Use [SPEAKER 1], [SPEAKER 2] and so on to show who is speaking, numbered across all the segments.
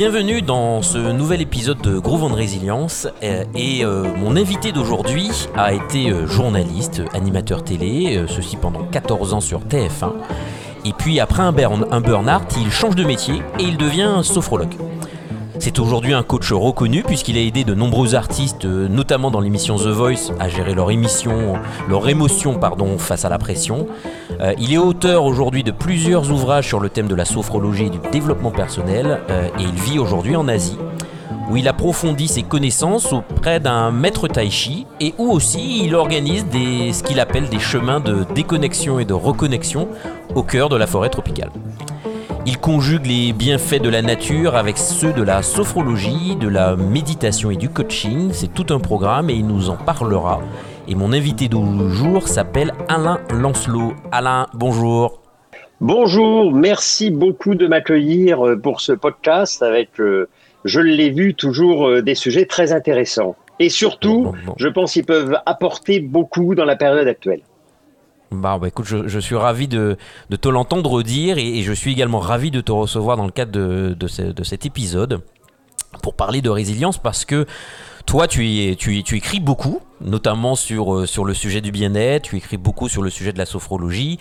[SPEAKER 1] bienvenue dans ce nouvel épisode de Groove and Résilience. Euh, Et euh, mon invité d'aujourd'hui a été euh, journaliste, animateur télé, ceci pendant 14 ans sur TF1. Et puis après un burn- un burn-out, il change de métier et il devient sophrologue. C'est aujourd'hui un coach reconnu puisqu'il a aidé de nombreux artistes, euh, notamment dans l'émission The Voice, à gérer leur émotion face à la pression. Euh, il est auteur aujourd'hui de plusieurs ouvrages sur le thème de la sophrologie et du développement personnel euh, et il vit aujourd'hui en Asie où il approfondit ses connaissances auprès d'un maître tai chi et où aussi il organise ce qu'il appelle des chemins de déconnexion et de reconnexion au cœur de la forêt tropicale. Il conjugue les bienfaits de la nature avec ceux de la sophrologie, de la méditation et du coaching. C'est tout un programme et il nous en parlera. Et mon invité du jour s'appelle Alain Lancelot. Alain, bonjour.
[SPEAKER 2] Bonjour, merci beaucoup de m'accueillir euh, pour ce podcast avec, euh, je l'ai vu, toujours euh, des sujets très intéressants. Et surtout,
[SPEAKER 1] Bon, bon, bon.
[SPEAKER 2] je pense qu'ils peuvent apporter beaucoup dans la période actuelle.
[SPEAKER 1] Bah, bah, écoute, je, suis ravi de, te l'entendre dire et, je suis également ravi de te recevoir dans le cadre de, de, ce- de cet épisode pour parler de résilience parce que toi, tu, tu, tu écris beaucoup, notamment sur, euh, sur le sujet du bien-être, tu écris beaucoup sur le sujet de la sophrologie.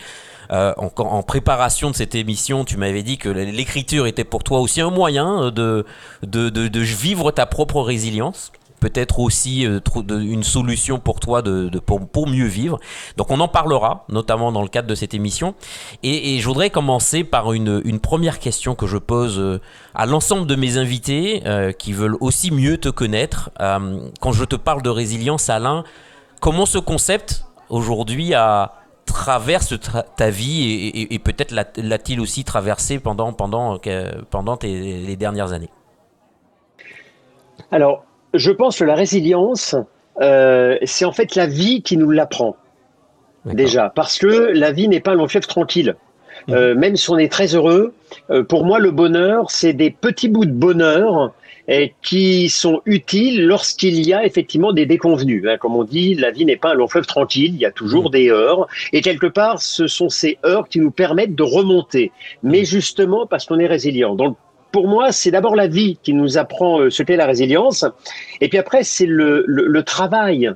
[SPEAKER 1] Euh, en, préparation de cette émission, tu m'avais dit que l'écriture était pour toi aussi un moyen de vivre ta propre résilience. Peut-être aussi euh, une solution pour toi de, pour, mieux vivre. Donc on en parlera, notamment dans le cadre de cette émission. Et, je voudrais commencer par une, première question que je pose euh, à l'ensemble de mes invités euh, qui veulent aussi mieux te connaître. Quand je te parle de résilience, Alain, comment ce concept aujourd'hui traverse tra- ta vie et, peut-être l'a- l'a-t-il aussi traversé pendant, pendant, pendant tes, les dernières années?
[SPEAKER 2] Alors, je pense que la résilience, euh, c'est en fait la vie qui nous l'apprend. Déjà, parce que la vie n'est pas un long fleuve tranquille.
[SPEAKER 1] Mhm.
[SPEAKER 2] Euh, même si on est très heureux, euh, pour moi, le bonheur, c'est des petits bouts de bonheur euh, qui sont utiles lorsqu'il y a effectivement des déconvenus. hein. Comme on dit, la vie n'est pas un long fleuve tranquille, il y a toujours
[SPEAKER 1] Mhm.
[SPEAKER 2] des heures. Et quelque part, ce sont ces heures qui nous permettent de remonter. Mais justement, parce qu'on est résilient. Donc, pour moi, c'est d'abord la vie qui nous apprend euh, ce qu'est la résilience. Et puis après, c'est le, le, le travail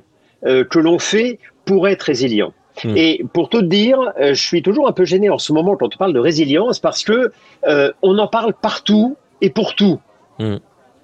[SPEAKER 2] euh, que l'on fait pour être résilient.
[SPEAKER 1] Hmm.
[SPEAKER 2] Et pour tout te dire, euh, je suis toujours un peu gêné en ce moment quand on parle de résilience parce que euh, on en parle partout et pour tout.
[SPEAKER 1] Hmm.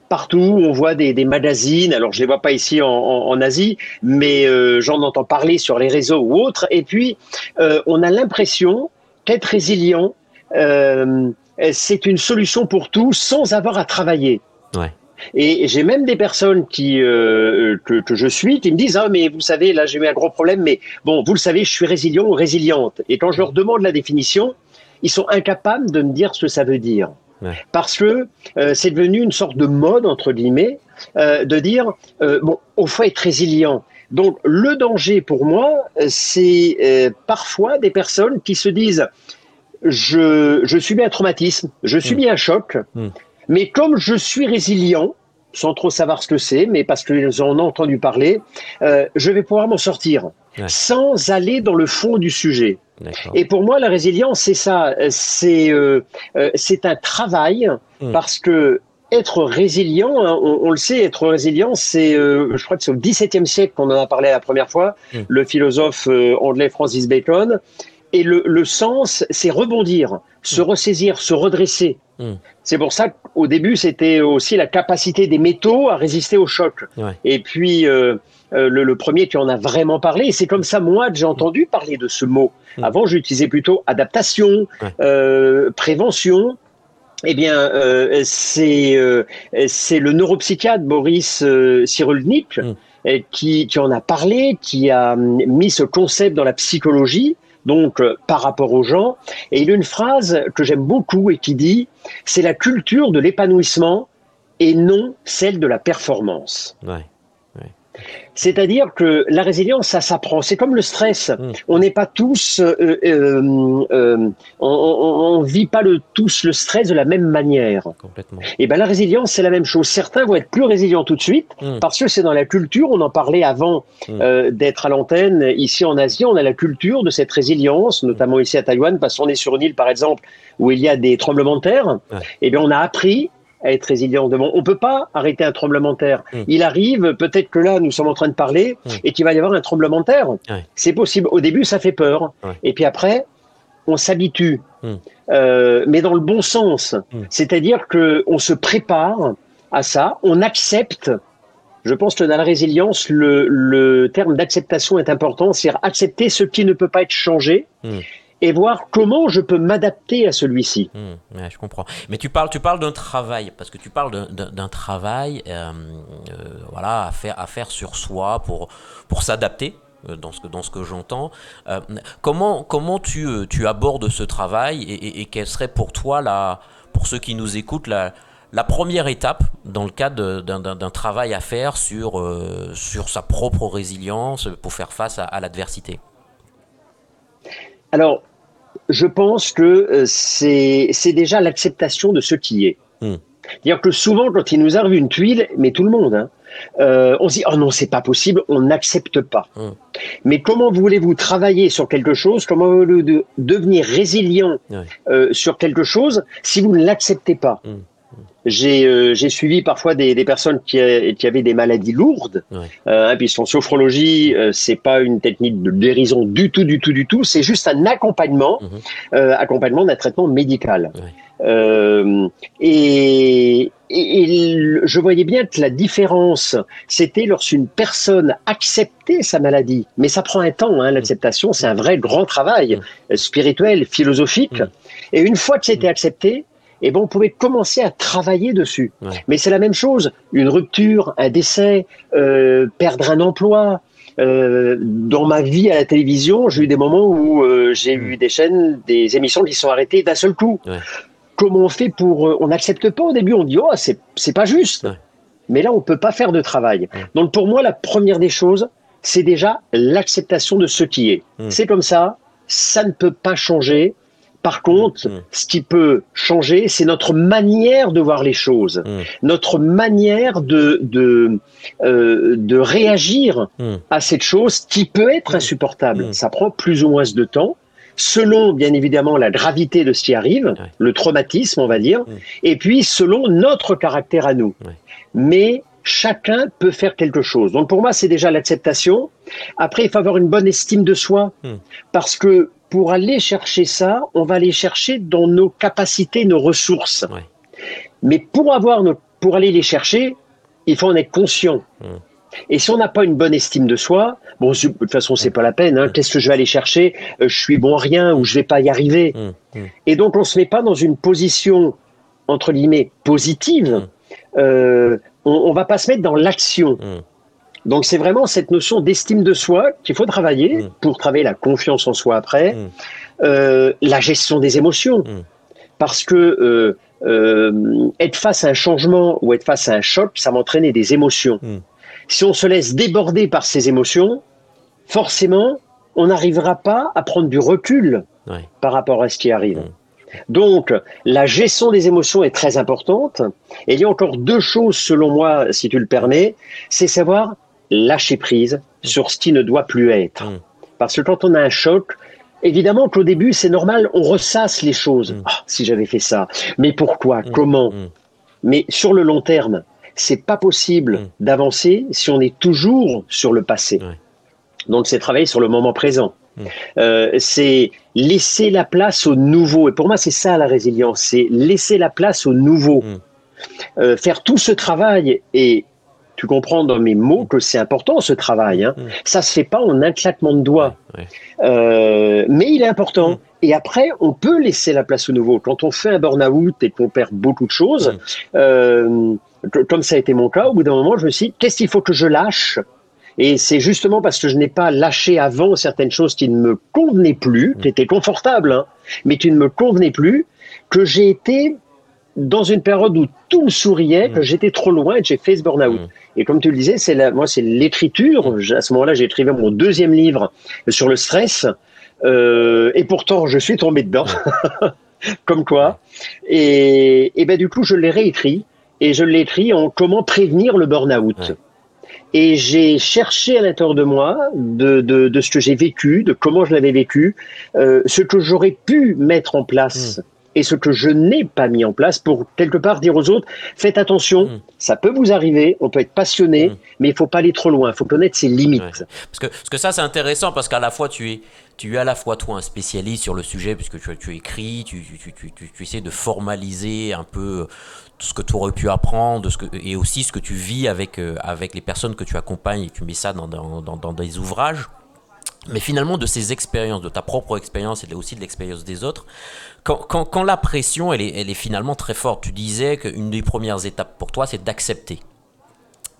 [SPEAKER 2] Partout, on voit des, des magazines. Alors, je les vois pas ici en, en- en Asie, mais euh, j'en entends parler sur les réseaux ou autres. Et puis, euh, on a l'impression qu'être résilient, euh, c'est une solution pour tout sans avoir à travailler.
[SPEAKER 1] Ouais.
[SPEAKER 2] Et j'ai même des personnes qui euh, que, que je suis qui me disent ah mais vous savez là j'ai eu un gros problème mais bon vous le savez je suis résilient ou résiliente et quand je leur demande la définition ils sont incapables de me dire ce que ça veut dire
[SPEAKER 1] Ouais.
[SPEAKER 2] parce que euh, c'est devenu une sorte de mode entre guillemets euh, de dire euh, bon au faut être résilient donc le danger pour moi euh, c'est euh, parfois des personnes qui se disent je, je subis un traumatisme, je subis un choc,
[SPEAKER 1] Mm.
[SPEAKER 2] mais comme je suis résilient, sans trop savoir ce que c'est, mais parce qu'ils en ont entendu parler, euh, je vais pouvoir m'en sortir
[SPEAKER 1] Ouais.
[SPEAKER 2] sans aller dans le fond du sujet. Et pour moi, la résilience, c'est ça, c'est euh, euh, c'est un travail
[SPEAKER 1] Mm.
[SPEAKER 2] parce que être résilient, hein, on, on le sait, être résilient, c'est, euh, je crois que c'est au XVIIe siècle qu'on en a parlé la première fois,
[SPEAKER 1] Mm.
[SPEAKER 2] le philosophe euh, anglais Francis Bacon. Et le, le sens, c'est rebondir, se ressaisir, se redresser.
[SPEAKER 1] Mm.
[SPEAKER 2] C'est pour ça qu'au début, c'était aussi la capacité des métaux à résister au choc.
[SPEAKER 1] Ouais.
[SPEAKER 2] Et puis, euh, euh, le, le premier qui en a vraiment parlé, et c'est comme ça, moi, que j'ai entendu parler de ce mot.
[SPEAKER 1] Mm.
[SPEAKER 2] Avant, j'utilisais plutôt adaptation,
[SPEAKER 1] Ouais.
[SPEAKER 2] euh, prévention. Eh bien, euh, c'est euh, c'est le neuropsychiatre Boris euh, Cyrulnik
[SPEAKER 1] Mm.
[SPEAKER 2] qui, qui en a parlé, qui a hum, mis ce concept dans la psychologie, donc euh, par rapport aux gens. Et il a une phrase que j'aime beaucoup et qui dit c'est la culture de l'épanouissement et non celle de la performance.
[SPEAKER 1] Ouais.
[SPEAKER 2] C'est-à-dire que la résilience, ça s'apprend. C'est comme le stress.
[SPEAKER 1] Mm.
[SPEAKER 2] On n'est pas tous, euh, euh, euh, on, on vit pas le, tous le stress de la même manière.
[SPEAKER 1] Complètement.
[SPEAKER 2] Et ben la résilience, c'est la même chose. Certains vont être plus résilients tout de suite
[SPEAKER 1] Mm.
[SPEAKER 2] parce que c'est dans la culture. On en parlait avant
[SPEAKER 1] Mm.
[SPEAKER 2] d'être à l'antenne. Ici en Asie, on a la culture de cette résilience, notamment ici à Taïwan, parce qu'on est sur une île, par exemple, où il y a des tremblements de terre.
[SPEAKER 1] Ouais.
[SPEAKER 2] Et bien, on a appris à être résilient devant. On peut pas arrêter un tremblement de terre.
[SPEAKER 1] Mm.
[SPEAKER 2] Il arrive, peut-être que là, nous sommes en train de parler
[SPEAKER 1] Mm.
[SPEAKER 2] et qu'il va y avoir un tremblement de terre.
[SPEAKER 1] Ouais.
[SPEAKER 2] C'est possible. Au début, ça fait peur.
[SPEAKER 1] Ouais.
[SPEAKER 2] Et puis après, on s'habitue.
[SPEAKER 1] Mm.
[SPEAKER 2] Euh, mais dans le bon sens. C'est-à-dire que on se prépare à ça, on accepte. Je pense que dans la résilience, le, le terme d'acceptation est important, c'est-à-dire accepter ce qui ne peut pas être changé. Et voir comment je peux m'adapter à celui-ci.
[SPEAKER 1] Hmm, ouais, je comprends. Mais tu parles, tu parles d'un travail, parce que tu parles d'un- travail, euh, euh, voilà, à faire, à faire sur soi pour pour s'adapter. euh, Dans ce que, dans ce que j'entends, Euh, comment, comment tu, tu abordes ce travail et, et, et quelle serait pour toi, la, pour ceux qui nous écoutent, la, la première étape dans le cadre d'un- travail à faire sur, euh, sur sa propre résilience pour faire face à, à l'adversité?
[SPEAKER 2] Alors, je pense que euh, c'est déjà l'acceptation de ce qui est.
[SPEAKER 1] Mm.
[SPEAKER 2] C'est-à-dire que souvent, quand il nous arrive une tuile, mais tout le monde, hein, euh, on se dit oh non, c'est pas possible, on n'accepte pas.
[SPEAKER 1] Mm.
[SPEAKER 2] Mais comment voulez-vous travailler sur quelque chose? Comment voulez-vous de- devenir résilient euh, sur quelque chose si vous ne l'acceptez pas?
[SPEAKER 1] Mm.
[SPEAKER 2] J'ai euh, suivi parfois des, des personnes qui, a- qui avaient des maladies lourdes,
[SPEAKER 1] Ouais.
[SPEAKER 2] euh, puisqu'en sophrologie, euh, c'est pas une technique de guérison du tout, du tout, du tout. C'est juste un accompagnement, euh, accompagnement d'un traitement médical.
[SPEAKER 1] Ouais.
[SPEAKER 2] Euh, et, et- et je voyais bien que la différence, c'était lorsqu'une personne acceptait sa maladie. Mais ça prend un temps, hein, l'acceptation, c'est un vrai grand travail euh, spirituel, philosophique. Et une fois que c'était accepté, eh ben, on pouvait commencer à travailler dessus.
[SPEAKER 1] Ouais.
[SPEAKER 2] Mais c'est la même chose, une rupture, un décès, euh, perdre un emploi. Euh, dans ma vie à la télévision, j'ai eu des moments où euh, j'ai eu des chaînes, des émissions qui sont arrêtées d'un seul coup.
[SPEAKER 1] Ouais.
[SPEAKER 2] Comment on fait pour On n'accepte pas au début, on dit oh c'est pas juste.
[SPEAKER 1] Ouais.
[SPEAKER 2] Mais là on peut pas faire de travail. Donc pour moi la première des choses, c'est déjà l'acceptation de ce qui est.
[SPEAKER 1] Mm.
[SPEAKER 2] C'est comme ça, ça ne peut pas changer. Par contre,
[SPEAKER 1] Mm.
[SPEAKER 2] ce qui peut changer, c'est notre manière de voir les choses,
[SPEAKER 1] Mm.
[SPEAKER 2] notre manière de de euh, de réagir
[SPEAKER 1] Mm.
[SPEAKER 2] à cette chose qui peut être insupportable. Ça prend plus ou moins de temps, selon bien évidemment la gravité de ce qui arrive,
[SPEAKER 1] Ouais.
[SPEAKER 2] le traumatisme, on va dire, et puis selon notre caractère à nous.
[SPEAKER 1] Ouais.
[SPEAKER 2] Mais chacun peut faire quelque chose. Donc pour moi, c'est déjà l'acceptation. Après, il faut avoir une bonne estime de soi, parce que pour aller chercher ça, on va aller chercher dans nos capacités, nos ressources.
[SPEAKER 1] Ouais.
[SPEAKER 2] Mais pour avoir nos, pour aller les chercher, il faut en être conscient.
[SPEAKER 1] Mm.
[SPEAKER 2] Et si on n'a pas une bonne estime de soi, bon, de toute façon, c'est pas la peine. Hein, Qu'est-ce que je vais aller chercher? Euh, Je suis bon à rien ou je vais pas y arriver.
[SPEAKER 1] Mm. Mm.
[SPEAKER 2] Et donc, on se met pas dans une position entre guillemets positive. Euh, on, on va pas se mettre dans l'action. Donc, c'est vraiment cette notion d'estime de soi qu'il faut travailler
[SPEAKER 1] Mm.
[SPEAKER 2] pour travailler la confiance en soi après,
[SPEAKER 1] Mm.
[SPEAKER 2] Euh, la gestion des émotions,
[SPEAKER 1] Mm.
[SPEAKER 2] parce que euh, euh, être face à un changement ou être face à un choc, ça va entraîner des émotions. Si on se laisse déborder par ces émotions, forcément, on n'arrivera pas à prendre du recul
[SPEAKER 1] Ouais.
[SPEAKER 2] par rapport à ce qui arrive. Donc, la gestion des émotions est très importante. Et il y a encore deux choses, selon moi, si tu le permets, c'est savoir lâcher prise sur ce qui ne doit plus être.
[SPEAKER 1] Mm.
[SPEAKER 2] Parce que quand on a un choc, évidemment qu'au début, c'est normal, on ressasse les choses. Ah, si j'avais fait ça, mais pourquoi,
[SPEAKER 1] Mm.
[SPEAKER 2] comment?
[SPEAKER 1] Mm.
[SPEAKER 2] Mais sur le long terme, c'est pas possible d'avancer si on est toujours sur le passé.
[SPEAKER 1] Ouais.
[SPEAKER 2] Donc, c'est travailler sur le moment présent. Euh, c'est laisser la place au nouveau. Et pour moi, c'est ça la résilience, c'est laisser la place au nouveau. Euh, faire tout ce travail et tu comprends dans mes mots que c'est important ce travail. Hein.
[SPEAKER 1] Mm.
[SPEAKER 2] Ça se fait pas en un claquement de doigts.
[SPEAKER 1] Ouais.
[SPEAKER 2] Euh, mais il est important.
[SPEAKER 1] Mm.
[SPEAKER 2] Et après, on peut laisser la place au nouveau. Quand on fait un burn-out et qu'on perd beaucoup de choses,
[SPEAKER 1] Mm.
[SPEAKER 2] euh, comme ça a été mon cas, au bout d'un moment, je me suis dit, qu'est-ce qu'il faut que je lâche? Et c'est justement parce que je n'ai pas lâché avant certaines choses qui ne me convenaient plus, qui étaient confortables, hein, mais qui ne me convenaient plus, que j'ai été dans une période où tout me souriait,
[SPEAKER 1] Mm.
[SPEAKER 2] que j'étais trop loin et que j'ai fait ce burn-out. Et comme tu le disais, c'est la, moi, c'est l'écriture. À ce moment-là, j'ai écrivé mon deuxième livre sur le stress. Euh, et pourtant, je suis tombé dedans. comme quoi. Et, et ben, du coup, je l'ai réécrit. Et je l'ai écrit en comment prévenir le burn-out.
[SPEAKER 1] Ouais.
[SPEAKER 2] Et j'ai cherché à l'intérieur de moi, de, de, de ce que j'ai vécu, de comment je l'avais vécu, euh, ce que j'aurais pu mettre en place et ce que je n'ai pas mis en place pour quelque part dire aux autres, faites attention, mm. ça peut vous arriver, on peut être passionné, mm. mais il faut pas aller trop loin, il faut connaître ses limites.
[SPEAKER 1] Parce, que, parce que ça c'est intéressant parce qu'à la fois tu es, tu es à la fois toi un spécialiste sur le sujet puisque tu, tu écris, tu, tu, tu, tu, essaies de formaliser un peu tout ce que tu aurais pu apprendre ce que, et aussi ce que tu vis avec, euh, avec les personnes que tu accompagnes et tu mets ça dans, dans, dans, dans des ouvrages. Mais finalement, de ces expériences, de ta propre expérience et aussi de l'expérience des autres, quand, la pression, elle est, elle est finalement très forte, tu disais qu'une des premières étapes pour toi, c'est d'accepter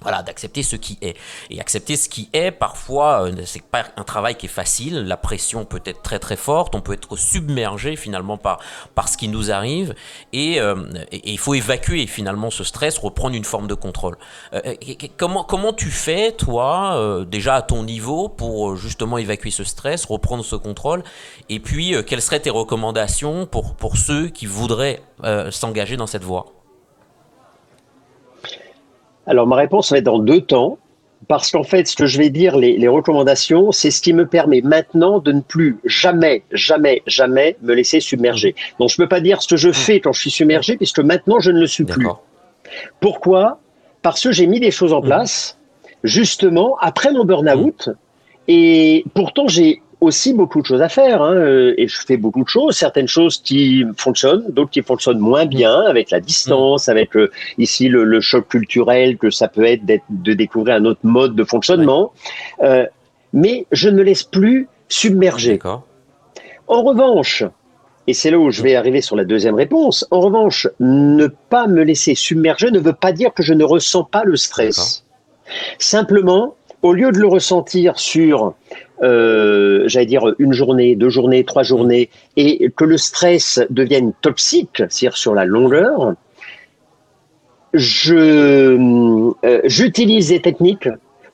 [SPEAKER 1] voilà, d'accepter ce qui est. Et accepter ce qui est, parfois, euh, c'est pas un travail qui est facile. La pression peut être très très forte. On peut être submergé finalement par, par ce qui nous arrive. Et, euh, il faut évacuer finalement ce stress, reprendre une forme de contrôle. Euh, comment, comment tu fais, toi, déjà à ton niveau, pour justement évacuer ce stress, reprendre ce contrôle? Et puis, quelles seraient tes recommandations pour, pour ceux qui voudraient s'engager dans cette voie?
[SPEAKER 2] Alors ma réponse va être dans deux temps, parce qu'en fait, ce que je vais dire, les, recommandations, c'est ce qui me permet maintenant de ne plus jamais, jamais, jamais me laisser submerger. Donc je ne peux pas dire ce que je fais quand je suis submergé, puisque maintenant je ne le suis plus. Pourquoi? Parce que j'ai mis des choses en mmh. place, justement, après mon burn-out, et pourtant j'ai aussi beaucoup de choses à faire, hein, euh, et je fais beaucoup de choses, certaines choses qui fonctionnent, d'autres qui fonctionnent moins bien, avec la distance, avec euh, ici le, choc culturel que ça peut être de découvrir un autre mode de fonctionnement, euh, mais je ne me laisse plus submerger. En revanche, et c'est là où je vais arriver sur la deuxième réponse, en revanche, ne pas me laisser submerger ne veut pas dire que je ne ressens pas le stress. Simplement, au lieu de le ressentir sur euh, j'allais dire une journée, deux journées, trois journées, et que le stress devienne toxique, c'est-à-dire sur la longueur, je euh, j'utilise des techniques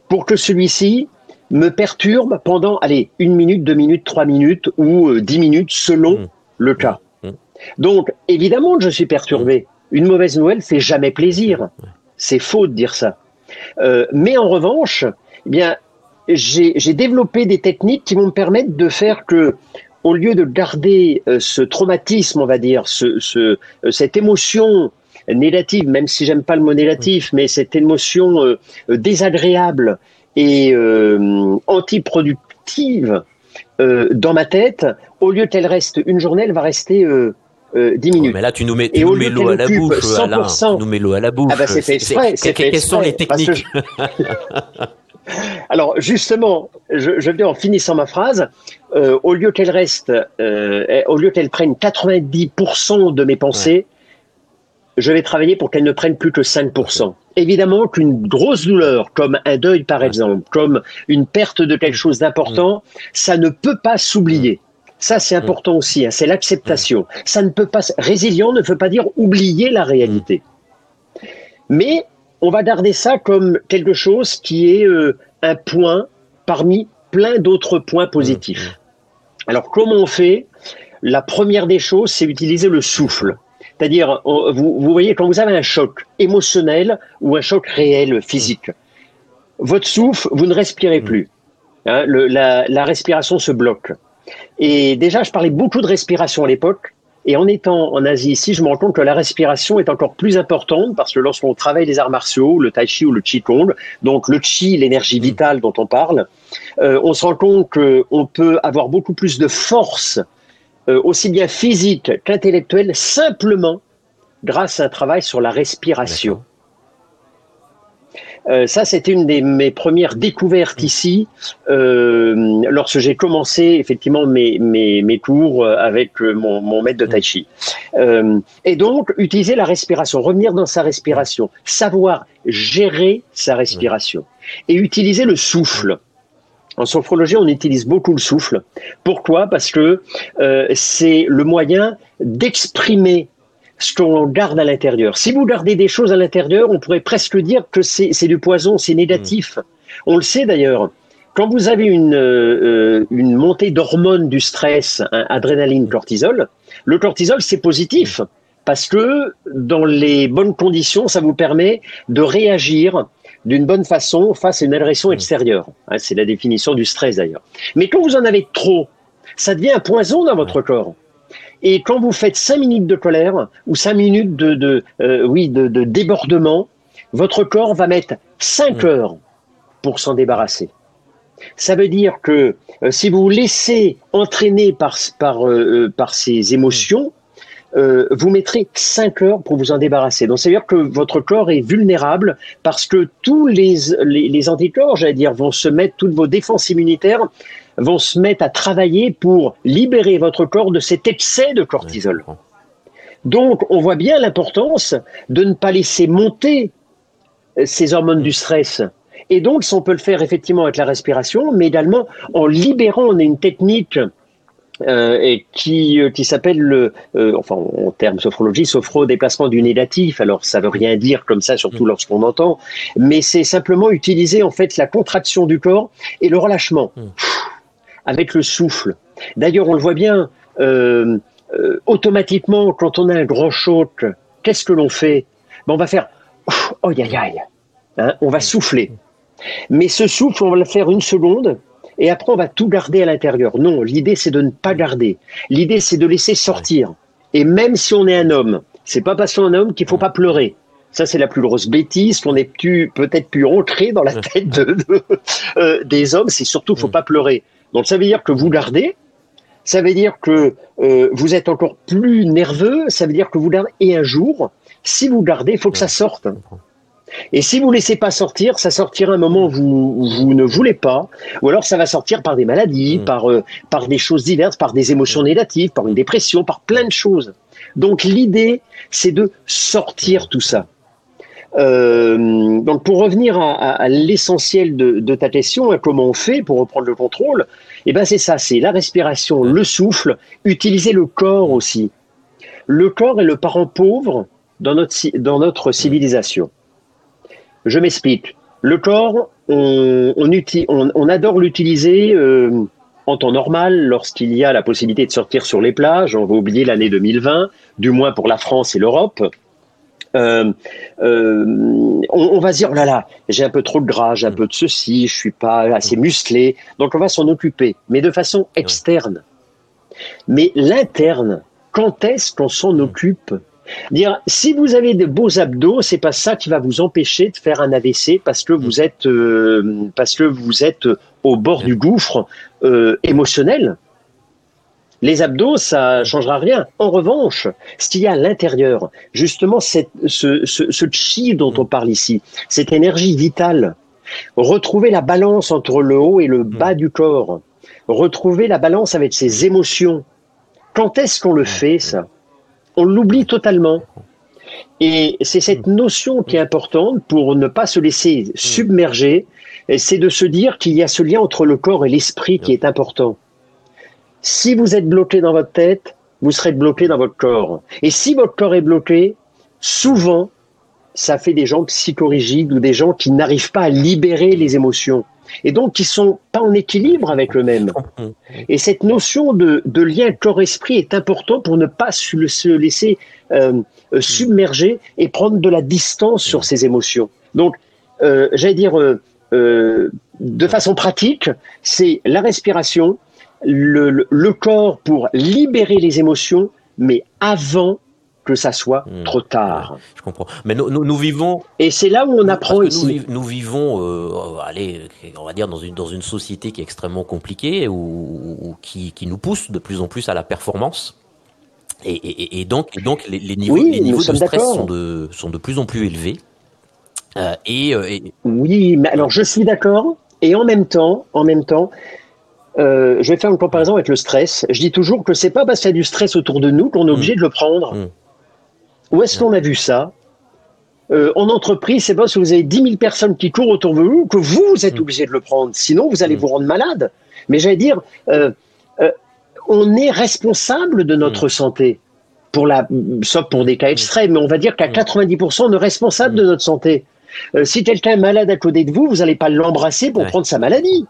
[SPEAKER 2] pour que celui-ci me perturbe pendant, allez, une minute, deux minutes, trois minutes ou euh, dix minutes selon mmh. le cas. Mmh. Donc, évidemment que je suis perturbé. Une mauvaise nouvelle fait jamais plaisir. C'est faux de dire ça. Euh, mais en revanche, eh bien, j'ai développé des techniques qui vont me permettre de faire que, au lieu de garder euh, ce traumatisme, on va dire, ce, ce, euh, cette émotion négative, même si j'aime pas le mot négatif, mais cette émotion euh, désagréable et antiproductive dans ma tête, au lieu qu'elle reste une journée, elle va rester 10 minutes.
[SPEAKER 1] mais là, tu nous mets, l'eau à la bouche, Alain. Tu nous mets l'eau à la bouche.
[SPEAKER 2] Ah bah c'est fait exprès.
[SPEAKER 1] Quelles sont les techniques?
[SPEAKER 2] Alors justement, je, je en finissant ma phrase, euh, au lieu qu'elle reste, euh, au lieu qu'elle prenne 90% de mes pensées, je vais travailler pour qu'elle ne prenne plus que 5%. Évidemment qu'une grosse douleur, comme un deuil par exemple, comme une perte de quelque chose d'important, mm. ça ne peut pas s'oublier. Ça, c'est mm. important aussi. Hein, c'est l'acceptation. Mm. Ça ne peut pas. Résilient ne veut pas dire oublier la réalité. Mais on va garder ça comme quelque chose qui est euh, un point parmi plein d'autres points positifs. Mmh. Alors comment on fait? La première des choses, c'est utiliser le souffle. C'est-à-dire, vous, voyez, quand vous avez un choc émotionnel ou un choc réel physique, votre souffle, vous ne respirez mmh. plus. Hein, la, la respiration se bloque. Et déjà, je parlais beaucoup de respiration à l'époque. Et en étant en Asie ici, je me rends compte que la respiration est encore plus importante parce que lorsqu'on travaille les arts martiaux, le tai chi ou le qigong, donc le chi, l'énergie vitale dont on parle, euh, on se rend compte qu'on peut avoir beaucoup plus de force, euh, aussi bien physique qu'intellectuelle, simplement grâce à un travail sur la respiration. Euh, ça, c'était une de mes premières découvertes ici, euh, lorsque j'ai commencé effectivement mes, mes, mes cours euh, avec euh, mon, mon, maître de tai chi. Euh, et donc, utiliser la respiration, revenir dans sa respiration, savoir gérer sa respiration et utiliser le souffle. En sophrologie, on utilise beaucoup le souffle. Pourquoi? Parce que c'est le moyen d'exprimer ce qu'on garde à l'intérieur. Si vous gardez des choses à l'intérieur, on pourrait presque dire que c'est du poison, c'est négatif. Mm. On le sait d'ailleurs. Quand vous avez une, euh, une montée d'hormones du stress, adrénaline, cortisol, le cortisol, c'est positif parce que dans les bonnes conditions, ça vous permet de réagir d'une bonne façon face à une agression mm. extérieure. Hein, c'est la définition du stress d'ailleurs. Mais quand vous en avez trop, ça devient un poison dans votre corps. Et quand vous faites cinq minutes de colère ou cinq minutes de, de euh, oui, de, de, débordement, votre corps va mettre cinq heures pour s'en débarrasser. Ça veut dire que euh, si vous vous laissez entraîner par, par, euh, par ces émotions, euh, vous mettrez 5 heures pour vous en débarrasser. Donc, c'est-à-dire que votre corps est vulnérable parce que tous les, les, les anticorps, j'allais dire, vont se mettre, toutes vos défenses immunitaires vont se mettre à travailler pour libérer votre corps de cet excès de cortisol. Donc, on voit bien l'importance de ne pas laisser monter ces hormones du stress. Et donc, si on peut le faire effectivement avec la respiration, mais également en libérant, on a une technique euh, et qui, euh, qui s'appelle le, euh, enfin en termes sophrologie, sophro-déplacement du négatif. Alors ça veut rien dire comme ça, surtout mm. lorsqu'on entend, mais c'est simplement utiliser en fait la contraction du corps et le relâchement mm. Avec le souffle. D'ailleurs, on le voit bien euh, euh, automatiquement quand on a un grand choc. Qu'est-ce que l'on fait? Ben, On va faire oh aïe aïe, hein, on va souffler. Mais ce souffle, on va le faire une seconde et après on va tout garder à l'intérieur. Non, l'idée c'est de ne pas garder. L'idée c'est de laisser sortir. Et même si on est un homme, c'est pas parce qu'on est un homme qu'il faut pas pleurer. Ça, c'est la plus grosse bêtise qu'on ait pu, peut-être pu ancrer dans la tête de, euh, des hommes. C'est surtout, faut pas pleurer. Donc, ça veut dire que vous gardez. Ça veut dire que euh, vous êtes encore plus nerveux. Ça veut dire que vous gardez. Et un jour, si vous gardez, il faut que ça sorte. Et si vous laissez pas sortir, ça sortira un moment où vous, vous ne voulez pas, ou alors ça va sortir par des maladies, mm. par, euh, par des choses diverses, par des émotions mm. négatives, par une dépression, par plein de choses. Donc l'idée, c'est de sortir tout ça. Euh, donc pour revenir à, l'essentiel de, ta question, hein, comment on fait pour reprendre le contrôle Eh ben c'est ça, c'est la respiration, le souffle, utiliser le corps aussi. Le corps est le parent pauvre dans notre, dans notre civilisation. Je m'explique. Le corps, on, adore l'utiliser euh, en temps normal lorsqu'il y a la possibilité de sortir sur les plages. On va oublier l'année 2020, du moins pour la France et l'Europe. Euh, euh, on, on, va se dire, oh là là, j'ai un peu trop de gras, j'ai un peu de ceci, je suis pas assez musclé. Donc on va s'en occuper, mais de façon externe. Mais l'interne, quand est-ce qu'on s'en occupe? Dire, si vous avez de beaux abdos, c'est pas ça qui va vous empêcher de faire un AVC parce que vous êtes, euh, parce que vous êtes au bord du gouffre euh, émotionnel. Les abdos, ça changera rien. En revanche, ce qu'il y a à l'intérieur, justement, cette, ce, ce, ce chi dont on parle ici, cette énergie vitale, retrouver la balance entre le haut et le bas du corps, retrouver la balance avec ses émotions. Quand est-ce qu'on le fait, ça? On l'oublie totalement. Et c'est cette notion qui est importante pour ne pas se laisser submerger, c'est de se dire qu'il y a ce lien entre le corps et l'esprit qui est important. Si vous êtes bloqué dans votre tête, vous serez bloqué dans votre corps. Et si votre corps est bloqué, souvent, ça fait des gens psychorigides ou des gens qui n'arrivent pas à libérer les émotions et donc qui sont pas en équilibre avec eux-mêmes. Et cette notion de, de lien corps-esprit est important pour ne pas se laisser euh, euh, submerger et prendre de la distance sur ses émotions. Donc, euh, j'allais dire, euh, euh, de façon pratique, c'est la respiration, le, le, le corps pour libérer les émotions, mais avant que ça soit hmm. trop tard.
[SPEAKER 1] je comprends. Mais nous, nous, nous, vivons.
[SPEAKER 2] Et c'est là où on apprend ici.
[SPEAKER 1] Nous, nous vivons, euh, allez, on va dire dans une dans une société qui est extrêmement compliquée ou, ou qui, qui nous pousse de plus en plus à la performance. Et, et, et donc, et donc les, les niveaux,
[SPEAKER 2] oui,
[SPEAKER 1] les niveaux de stress sont de, sont de plus en plus élevés. Euh, euh, et,
[SPEAKER 2] Oui, mais alors je suis d'accord. Et en même temps, en même temps, euh, je vais faire une comparaison avec le stress. Je dis toujours que c'est pas parce qu'il y a du stress autour de nous qu'on est obligé mmh. de le prendre. Mmh. Où est-ce qu'on a vu ça? Euh, En entreprise, c'est pas parce que vous avez 10 000 personnes qui courent autour de vous que vous, êtes mm. obligé de le prendre. Sinon, vous allez mm. vous rendre malade. Mais j'allais dire, euh, on est responsable de notre mm. santé. Pour la, sauf pour des cas extrêmes, mais on va dire qu'à 90%, on est responsable de notre santé. Si quelqu'un est malade à côté de vous, vous n'allez pas l'embrasser pour ouais. prendre sa maladie.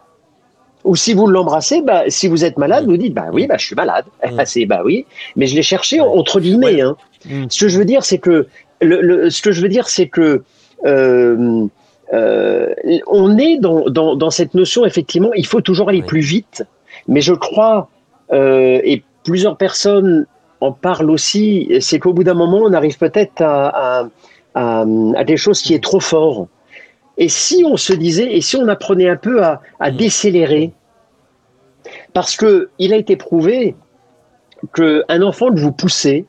[SPEAKER 2] Ou si vous l'embrassez, bah, si vous êtes malade, vous dites, bah oui, bah, je suis malade. c'est, bah oui. Mais je l'ai cherché entre guillemets, ouais. hein. Mm. Ce que je veux dire, c'est que le, le, ce que je veux dire, c'est que euh, euh, on est dans, dans, dans, cette notion, effectivement, il faut toujours aller plus vite. Mais je crois, euh, et plusieurs personnes en parle aussi, c'est qu'au bout d'un moment, on arrive peut-être à, à, à, des choses qui est trop fort. Et si on se disait, et si on apprenait un peu à, à décélérer, parce que il a été prouvé qu'un enfant que vous poussez,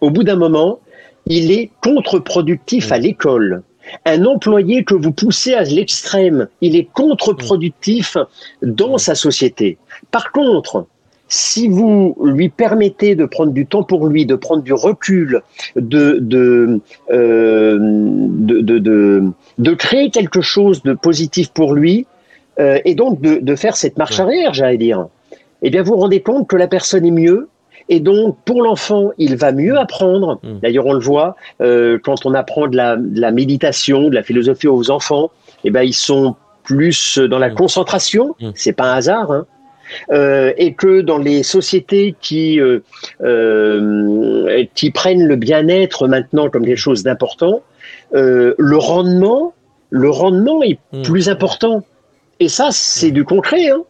[SPEAKER 2] au bout d'un moment, il est contre-productif à l'école. Un employé que vous poussez à l'extrême, il est contre-productif dans sa société. Par contre, si vous lui permettez de prendre du temps pour lui, de prendre du recul, de, de, euh, de, de, de, créer quelque chose de positif pour lui, euh, et donc de, de faire cette marche arrière, j'allais dire, eh bien vous vous rendez compte que la personne est mieux, et donc, pour l'enfant, il va mieux apprendre. Mm. D'ailleurs, on le voit euh, quand on apprend de la, de la, méditation, de la philosophie aux enfants. Eh ben, ils sont plus dans la mm. concentration. Mm. C'est pas un hasard. Hein. Euh, et que dans les sociétés qui euh, euh qui prennent le bien-être maintenant comme quelque chose d'important, le rendement, le rendement est plus important. Et ça, c'est du concret. Hein.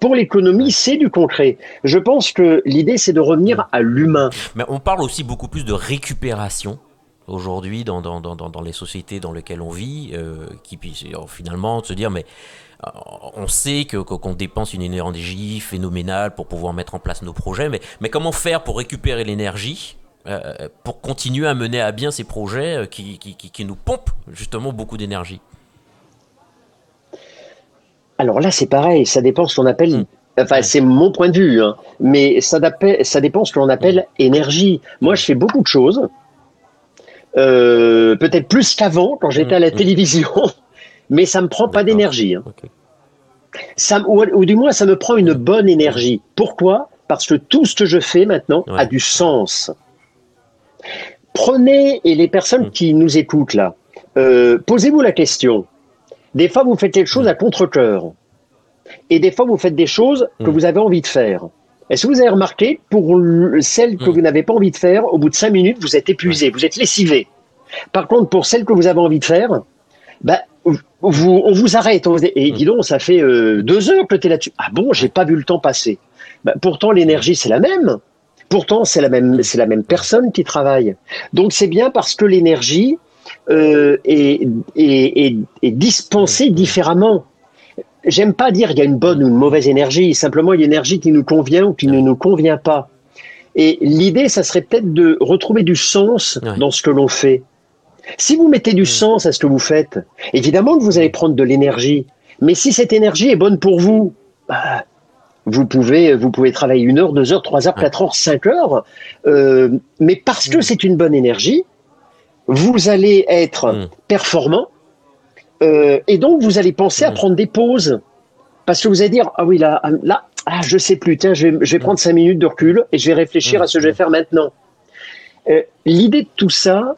[SPEAKER 2] Pour l'économie, c'est du concret. Je pense que l'idée, c'est de revenir à l'humain.
[SPEAKER 1] Mais on parle aussi beaucoup plus de récupération aujourd'hui dans, dans, dans, dans, les sociétés dans lesquelles on vit, euh, qui puissent finalement se dire, mais on sait que qu'on dépense une énergie phénoménale pour pouvoir mettre en place nos projets, mais, mais comment faire pour récupérer l'énergie pour continuer à mener à bien ces projets qui, qui, qui, qui nous pompent justement beaucoup d'énergie?
[SPEAKER 2] Alors là, c'est pareil, ça dépend ce qu'on appelle. Hmm. Enfin, c'est mon point de vue, hein, mais ça, ça dépend ce que l'on appelle hmm. énergie. Moi, je fais beaucoup de choses, euh, peut-être plus qu'avant quand j'étais à la télévision, mais ça me prend pas d'énergie. Hein. Ça, ou, du moins, ça me prend une bonne énergie. Pourquoi? Parce que tout ce que je fais maintenant a du sens. Prenez, et les personnes qui nous écoutent là, euh, posez-vous la question des fois, vous faites quelque chose à contre-coeur. Et des fois, vous faites des choses que mm. vous avez envie de faire. Est-ce que vous avez remarqué, pour celles que mm. vous n'avez pas envie de faire, au bout de cinq minutes, vous êtes épuisé, vous êtes lessivé? Par contre, pour celles que vous avez envie de faire, bah, vous, on vous arrête. et dis donc, ça fait euh, deux heures que tu es là-dessus. Ah bon, j'ai pas vu le temps passer. Bah, pourtant, l'énergie, c'est la même. Pourtant, c'est la même, c'est la même personne qui travaille. Donc, c'est bien parce que l'énergie, euh, est, est, est, dispensée différemment. J'aime pas dire qu'il y a une bonne ou une mauvaise énergie, simplement il y a une énergie qui nous convient ou qui ne nous convient pas. Et l'idée, ça serait peut-être de retrouver du sens dans ce que l'on fait. Si vous mettez du sens à ce que vous faites, évidemment que vous allez prendre de l'énergie. Mais si cette énergie est bonne pour vous, bah, vous pouvez, vous pouvez travailler une heure, deux heures, trois heures, quatre heures, cinq heures. Euh, mais parce que c'est une bonne énergie, vous allez être hmm. performant euh, et donc vous allez penser à prendre des pauses parce que vous allez dire ah oui là ah, là ah je sais plus tiens je vais, je vais prendre cinq minutes de recul et je vais réfléchir à ce que je vais faire maintenant. Euh, L'idée de tout ça,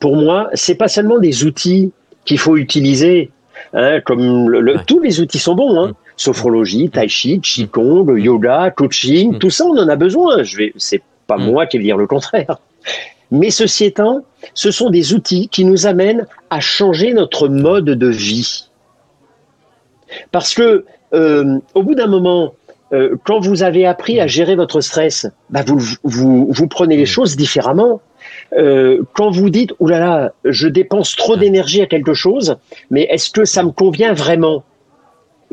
[SPEAKER 2] pour moi, c'est pas seulement des outils qu'il faut utiliser, hein, comme le, tous les outils sont bons, hein, sophrologie, tai chi, qigong, yoga, coaching, tout ça on en a besoin. Je vais, c'est pas moi qui vais dire le contraire. Mais ceci étant, ce sont des outils qui nous amènent à changer notre mode de vie. Parce que euh, au bout d'un moment, euh, quand vous avez appris à gérer votre stress, bah vous, vous, vous prenez les choses différemment. Euh, quand vous dites « Ouh là là, je dépense trop d'énergie à quelque chose, mais est-ce que ça me convient vraiment ?»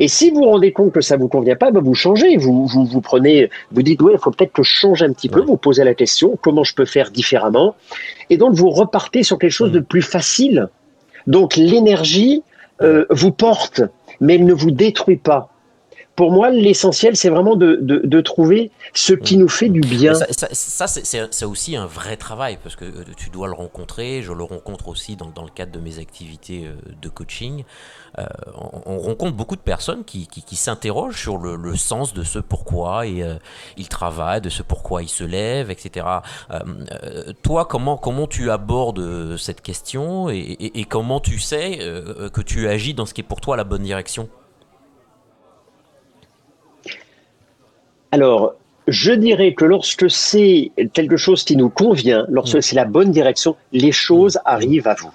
[SPEAKER 2] Et si vous vous rendez compte que ça vous convient pas, ben vous changez. Vous, vous, vous prenez, vous dites, oui, il faut peut-être que je change un petit peu. Vous posez la question, comment je peux faire différemment? Et donc, vous repartez sur quelque chose de plus facile. Donc, l'énergie euh, vous porte, mais elle ne vous détruit pas pour moi, l'essentiel, c'est vraiment de, de, de, trouver ce qui nous fait du bien.
[SPEAKER 1] Ça, ça, ça c'est aussi un vrai travail, parce que euh, tu dois le rencontrer, je le rencontre aussi dans, dans le cadre de mes activités euh, de coaching. Euh, on, rencontre beaucoup de personnes qui, qui, qui s'interrogent sur le, le, sens de ce pourquoi et, euh, ils travaillent, de ce pourquoi ils se lèvent, etc. Euh, toi, comment, comment tu abordes cette question et, et, et comment tu sais que tu agis dans ce qui est pour toi la bonne direction?
[SPEAKER 2] Alors, je dirais que lorsque c'est quelque chose qui nous convient, lorsque mm. c'est la bonne direction, les choses arrivent à vous.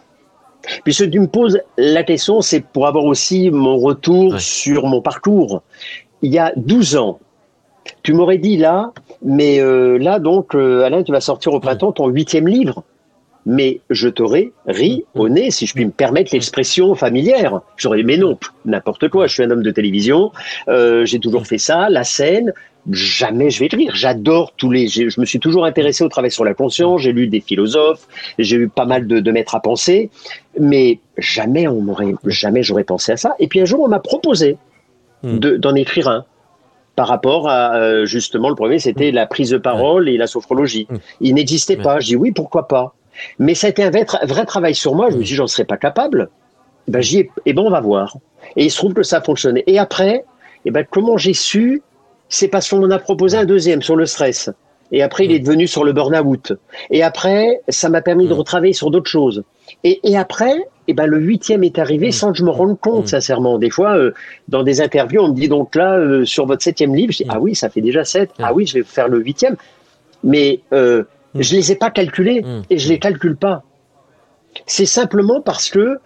[SPEAKER 2] Puisque tu me poses la question, c'est pour avoir aussi mon retour sur mon parcours. Il y a 12 ans, tu m'aurais dit là, mais euh, là donc, euh, Alain, tu vas sortir au printemps ton huitième livre. Mais je t'aurais ri au nez, si je puis me permettre l'expression familière. J'aurais dit, mais non, n'importe quoi, je suis un homme de télévision, euh, j'ai toujours fait ça, la scène, jamais je vais te rire. J'adore tous les. Je me suis toujours intéressé au travail sur la conscience. J'ai lu des philosophes. J'ai eu pas mal de, de maîtres à penser, mais jamais on m'aurait, jamais j'aurais pensé à ça. Et puis un jour, on m'a proposé d'en écrire un par rapport à euh, justement le premier, c'était la prise de parole et la sophrologie. Il n'existait pas. Je dis oui, pourquoi pas? Mais ça a été un vrai, vrai travail sur moi. Je me suis dit, j'en serais pas capable. Ben, j'y ai, eh ben, on va voir. Et il se trouve que ça a fonctionné. Et après, eh ben, comment j'ai su? C'est parce qu'on en a proposé un deuxième sur le stress. Et après, il est devenu sur le burn-out. Et après, ça m'a permis de mm. retravailler sur d'autres choses. Et, et après, eh ben, le huitième est arrivé mm. sans que je me rende compte, mm. sincèrement. Des fois, euh, dans des interviews, on me dit donc là, euh, sur votre septième livre, je dis, ah oui, ça fait déjà sept. Ah oui, je vais faire le huitième. Mais euh, je les ai pas calculés et je les calcule pas. C'est simplement parce que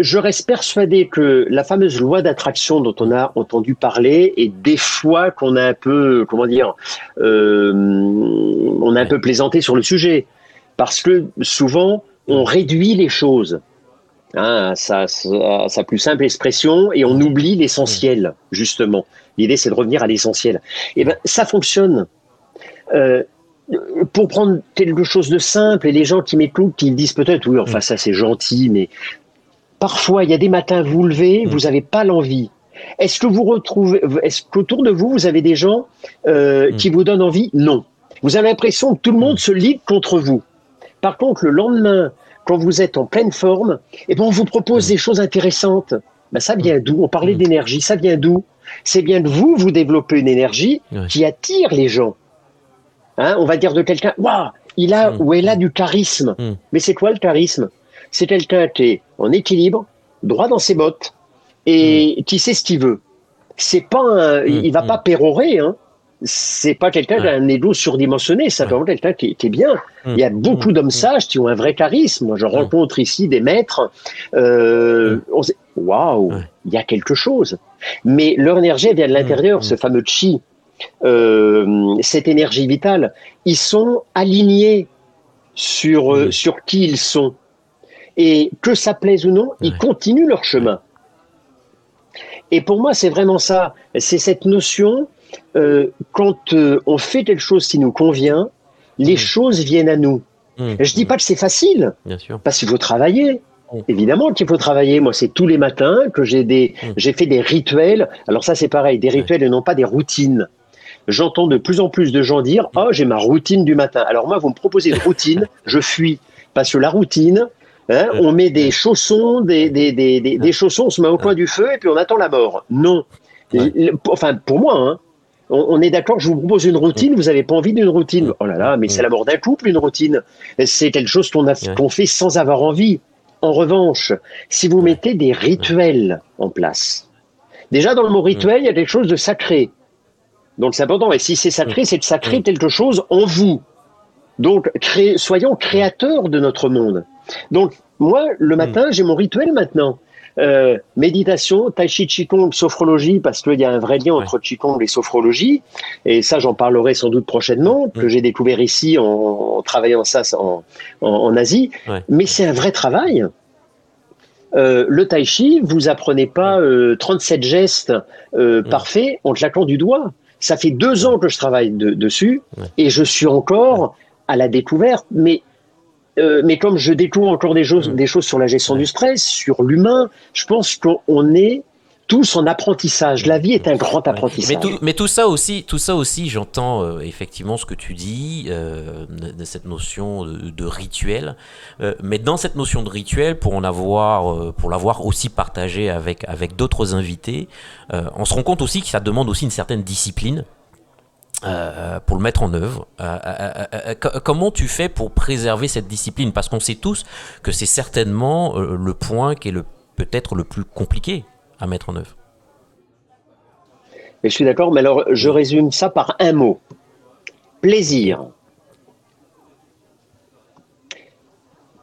[SPEAKER 2] je reste persuadé que la fameuse loi d'attraction dont on a entendu parler et des fois qu'on a un peu, comment dire, euh, on a un peu plaisanté sur le sujet, parce que souvent on réduit les choses. Hein, sa, sa, plus simple expression et on oublie l'essentiel justement. L'idée c'est de revenir à l'essentiel. Et eh ben ça fonctionne. Euh, pour prendre quelque chose de simple et les gens qui m'écoutent qui disent peut-être oui enfin ça c'est gentil mais Parfois, il y a des matins, vous levez, mm. vous n'avez pas l'envie. Est-ce que vous retrouvez, est-ce qu'autour de vous, vous avez des gens euh, mm. qui vous donnent envie? Non. Vous avez l'impression que tout le monde mm. se lit contre vous. Par contre, le lendemain, quand vous êtes en pleine forme, eh ben, on vous propose des choses intéressantes. Ben, ça vient d'où? On parlait d'énergie, ça vient d'où? C'est bien de vous, vous développez une énergie qui attire les gens. Hein, on va dire de quelqu'un, waouh, il a ou elle a du charisme. Mais c'est quoi le charisme? C'est quelqu'un qui est en équilibre, droit dans ses bottes et mm. qui sait ce qu'il veut. C'est pas un, il va pas pérorer, hein. C'est pas quelqu'un qui a un ego surdimensionné, c'est vraiment quelqu'un qui, est bien. Il y a beaucoup d'hommes sages qui ont un vrai charisme. Moi, je rencontre ici des maîtres. Euh, Waouh, il y a quelque chose. Mais leur énergie vient de l'intérieur, ce fameux chi, euh, cette énergie vitale. Ils sont alignés sur euh, sur qui ils sont. Et que ça plaise ou non, ils continuent leur chemin. Et pour moi, c'est vraiment ça. C'est cette notion, euh, quand euh, on fait quelque chose qui nous convient, les mmh. choses viennent à nous. Mmh. Je dis pas que c'est facile, Bien sûr. parce qu'il faut travailler. Mmh. Évidemment qu'il faut travailler. Moi, c'est tous les matins que j'ai des, j'ai fait des rituels. Alors ça, c'est pareil, des rituels et non pas des routines. J'entends de plus en plus de gens dire, oh, j'ai ma routine du matin. Alors moi, vous me proposez une routine, je fuis. Parce que la routine, Hein, on met des chaussons, des, des, des, des, chaussons, on se met au coin du feu et puis on attend la mort. Non. Enfin, pour moi, hein, on, est d'accord, je vous propose une routine, vous n'avez pas envie d'une routine. Oh là là, mais c'est la mort d'un couple, une routine. C'est quelque chose qu'on qu'on fait sans avoir envie. En revanche, si vous mettez des rituels en place, déjà dans le mot rituel, il y a quelque chose de sacré. Donc c'est important. Et si c'est sacré, c'est de sacrer quelque chose en vous. Donc, soyons créateurs de notre monde. Donc, moi, le hmm. matin, j'ai mon rituel maintenant. Euh, méditation, tai chi, qigong, sophrologie, parce qu'il y a un vrai lien entre qigong et sophrologie. Et ça, j'en parlerai sans doute prochainement, que j'ai découvert ici en, travaillant ça en, Asie. Mais c'est un vrai travail. Euh, le tai chi, vous apprenez pas 37 euh, gestes hmm. parfaits en claquant du doigt. Ça fait deux ans que je travaille dessus et je suis encore à la découverte. Mais euh, mais comme je découvre encore des choses, des choses sur la gestion du stress, sur l'humain, je pense qu'on est tous en apprentissage. La vie est un grand apprentissage.
[SPEAKER 1] Mais tout, ça aussi, tout ça aussi, j'entends euh, effectivement ce que tu dis euh, de cette notion de, rituel. mais dans cette notion de rituel, pour en avoir, pour l'avoir aussi partagé avec avec d'autres invités, on se rend compte aussi que ça demande aussi une certaine discipline. Euh, pour le mettre en œuvre. Euh, euh, comment tu fais pour préserver cette discipline? Parce qu'on sait tous que c'est certainement le point qui est le, peut-être le plus compliqué à mettre en œuvre.
[SPEAKER 2] je suis d'accord, mais alors je résume ça par un mot. Plaisir.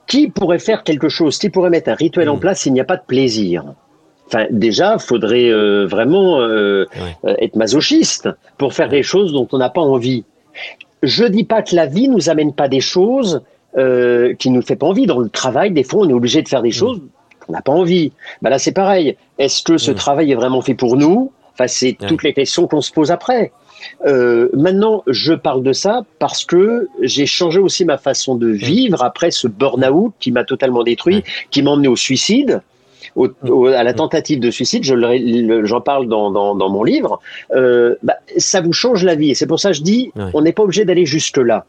[SPEAKER 2] Qui pourrait faire quelque chose Qui pourrait mettre un rituel en hmm. place s'il n'y a pas de plaisir? Enfin, déjà, faudrait euh, vraiment euh, euh, être masochiste pour faire des choses dont on n'a pas envie. Je dis pas que la vie nous amène pas des choses euh, qui nous fait pas envie. Dans le travail, des fois, on est obligé de faire des mm. choses qu'on n'a pas envie. Ben là, c'est pareil. Est-ce que ce travail est vraiment fait pour nous? Enfin, c'est toutes les questions qu'on se pose après. Euh, maintenant, je parle de ça parce que j'ai changé aussi ma façon de vivre après ce burn-out qui m'a totalement détruit, qui m'a emmené au suicide. à la tentative de suicide, j'en parle dans, mon livre, euh, bah, ça vous change la vie. Et c'est pour ça que je dis, on n'est pas obligé d'aller jusque là.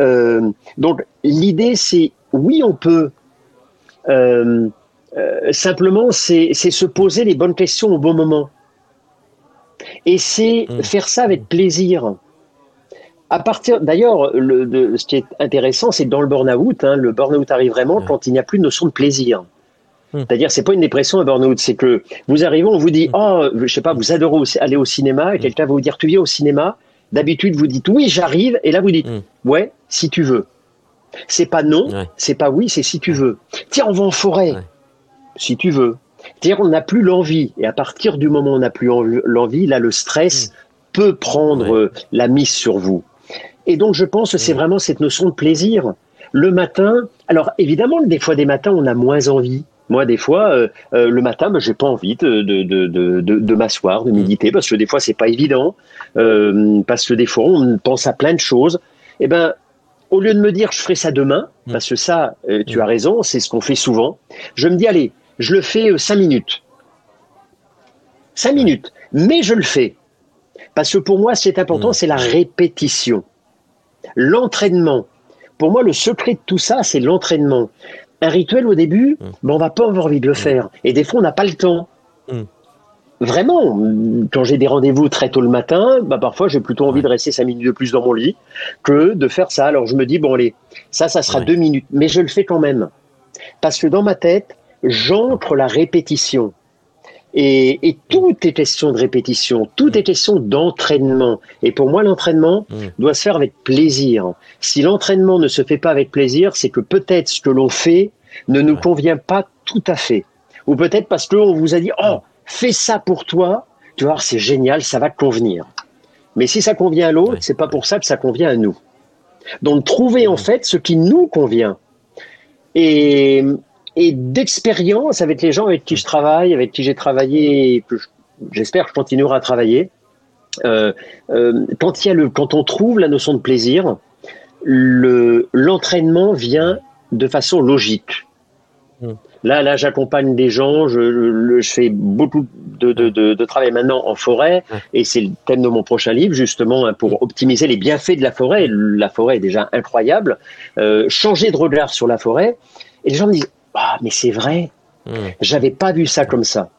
[SPEAKER 2] Euh, donc l'idée, c'est oui, on peut. Simplement, c'est se poser les bonnes questions au bon moment. Et c'est mm. faire ça avec plaisir. À partir, d'ailleurs, ce qui est intéressant, c'est que dans le burn-out, hein, le burn-out arrive vraiment mm. quand il n'y a plus de notion de plaisir. Mm. C'est-à-dire, c'est pas une dépression, un burn-out, c'est que vous arrivez, on vous dit, oh, je sais pas, vous adorez aller au cinéma, et quelqu'un va vous dire, tu viens au cinéma. D'habitude, vous dites, oui, j'arrive, et là, vous dites, ouais, si tu veux. C'est pas non, c'est pas oui, c'est si tu veux. Tiens, on va en forêt, si tu veux. C'est-à-dire on n'a plus l'envie. Et à partir du moment où on n'a plus l'envie, là, le stress mm. peut prendre euh, la mise sur vous. Et donc, je pense que c'est mm. vraiment cette notion de plaisir. Le matin, alors évidemment, des fois, des matins, on a moins envie. Moi, des fois, euh, euh, le matin, ben, j'ai pas envie de, de, de, de, de m'asseoir, de mm. méditer, parce que des fois, c'est pas évident, parce que des fois, on pense à plein de choses. Eh ben, au lieu de me dire, je ferai ça demain, parce que ça, tu as raison, c'est ce qu'on fait souvent. Je me dis, allez, je le fais euh, cinq minutes. Cinq minutes. Mais je le fais. Parce que pour moi, c'est important, mmh. c'est la répétition. L'entraînement. Pour moi, le secret de tout ça, c'est l'entraînement. Un rituel au début, mmh. ben, on va pas avoir envie de le mmh. faire. Et des fois, on n'a pas le temps. Vraiment, quand j'ai des rendez-vous très tôt le matin, bah parfois j'ai plutôt envie de rester cinq minutes de plus dans mon lit que de faire ça. Alors je me dis, bon allez, ça, ça sera deux minutes. Mais je le fais quand même. Parce que dans ma tête, j'entre la répétition. Et, tout est question de répétition, tout est question d'entraînement. Et pour moi, l'entraînement mm. doit se faire avec plaisir. Si l'entraînement ne se fait pas avec plaisir, c'est que peut-être ce que l'on fait ne nous convient pas tout à fait. Ou peut-être parce qu'on vous a dit, oh, fais ça pour toi, tu vois, c'est génial, ça va te convenir. Mais si ça convient à l'autre, c'est pas pour ça que ça convient à nous. Donc, trouver en mm. fait ce qui nous convient. Et, et d'expérience avec les gens avec qui je travaille, avec qui j'ai travaillé, que j'espère que je continuerai à travailler. Euh, euh, quand il y a le, quand on trouve la notion de plaisir, le l'entraînement vient de façon logique. Hmm. Là, là, j'accompagne des gens. Je, je, fais beaucoup de, de, de, de, travail maintenant en forêt, et c'est le thème de mon prochain livre, justement, hein, pour hmm. optimiser les bienfaits de la forêt. La forêt est déjà incroyable. Euh, changer de regard sur la forêt. Et les gens me disent ah, mais c'est vrai. Hmm. J'avais pas vu ça comme ça.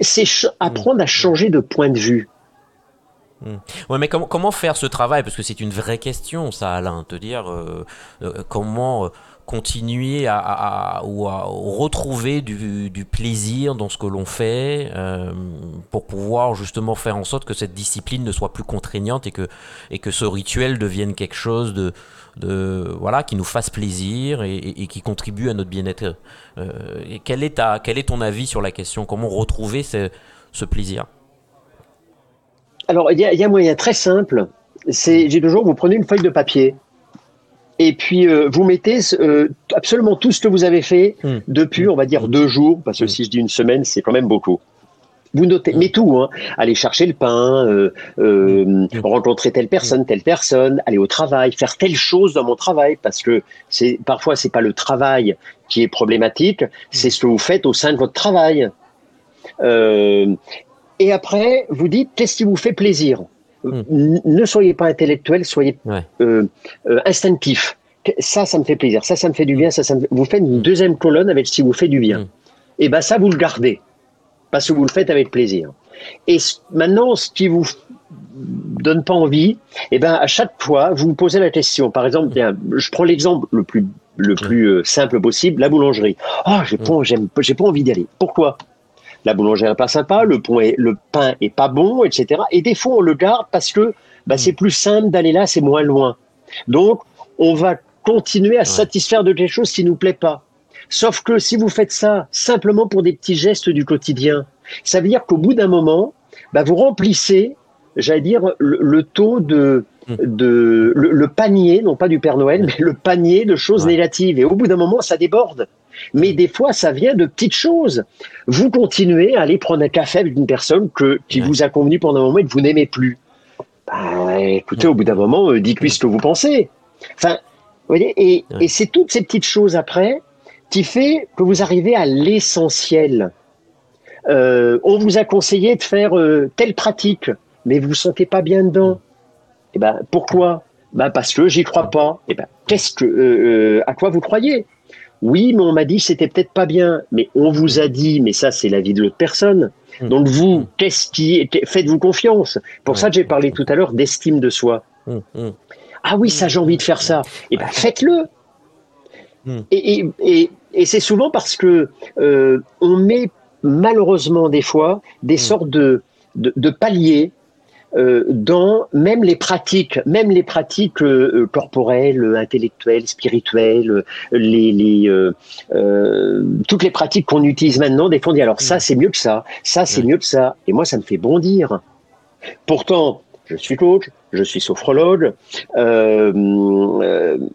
[SPEAKER 2] C'est apprendre à changer de point de vue.
[SPEAKER 1] Hmm. Ouais, mais comment, comment faire ce travail? Parce que c'est une vraie question, ça, Alain. Te dire euh, euh, comment euh, continuer à, ou à retrouver du, du, plaisir dans ce que l'on fait pour pouvoir justement faire en sorte que cette discipline ne soit plus contraignante et que, et que ce rituel devienne quelque chose de, de voilà qui nous fasse plaisir et, qui contribue à notre bien-être. Euh, quel, est ta, quel est ton avis sur la question? Comment retrouver ce, ce plaisir?
[SPEAKER 2] Alors il y, a un moyen très simple. C'est j'ai toujours vous prenez une feuille de papier et puis euh, vous mettez euh, absolument tout ce que vous avez fait hmm. depuis, on va dire, deux jours, parce que hmm. si je dis une semaine, c'est quand même beaucoup. Vous notez, mais tout, hein. aller chercher le pain, euh, euh, rencontrer telle personne, telle personne, aller au travail, faire telle chose dans mon travail, parce que c'est parfois c'est pas le travail qui est problématique, c'est ce que vous faites au sein de votre travail. Euh, et après, vous dites qu'est-ce qui vous fait plaisir? Hmm. Ne soyez pas intellectuel, soyez instinctif. Ça, ça me fait plaisir. Ça, ça me fait du bien. Ça, ça Vous faites une deuxième colonne avec ce qui vous fait du bien. Hmm. Et ben ça, vous le gardez parce que vous le faites avec plaisir. Et maintenant, ce qui vous donne pas envie, eh ben à chaque fois, vous vous posez la question. Par exemple, bien, je prends l'exemple le plus le plus euh, simple possible, la boulangerie. Oh, j'ai pas, j'aime, j'ai pas envie d'y aller. Pourquoi? La boulangerie n'est pas sympa, le pain est, le pain est pas bon, etc. Et des fois, on le garde parce que bah, c'est plus simple d'aller là, c'est moins loin. Donc, on va continuer à satisfaire de quelque chose qui nous plaît pas. Sauf que si vous faites ça simplement pour des petits gestes du quotidien, ça veut dire qu'au bout d'un moment, bah, vous remplissez, j'allais dire, le, taux de, hmm. de le, panier, non pas du Père Noël, mais le panier de choses négatives. Et au bout d'un moment, ça déborde. Mais des fois, ça vient de petites choses. Vous continuez à aller prendre un café avec une personne que, qui vous a convenu pendant un moment et que vous n'aimez plus. Bah, écoutez, au bout d'un moment, euh, dites-lui ce que vous pensez. Enfin, vous voyez, et, et c'est toutes ces petites choses après qui fait que vous arrivez à l'essentiel. Euh, on vous a conseillé de faire euh, telle pratique, mais vous vous sentez pas bien dedans. Et eh ben pourquoi? Ben parce que j'y crois pas. Et eh ben qu'est-ce que euh, à quoi vous croyez? Oui, mais on m'a dit que c'était peut-être pas bien. Mais on vous a dit, mais ça c'est la vie de l'autre personne. Mmh. Donc vous, mmh. qu'est-ce qui faites-vous confiance Pour ça j'ai parlé tout à l'heure d'estime de soi. Ah oui, ça j'ai envie de faire ça. Et eh ben faites-le. Et, et, et c'est souvent parce que on met malheureusement des fois des hmm. sortes de, de, paliers euh, dans même les pratiques, même les pratiques euh, corporelles, intellectuelles, spirituelles, les, les euh, toutes les pratiques qu'on utilise maintenant. Des fois, on dit alors ça hmm. c'est mieux que ça, ça c'est mieux que ça, et moi ça me fait bondir. Pourtant, je suis coach, je suis sophrologue,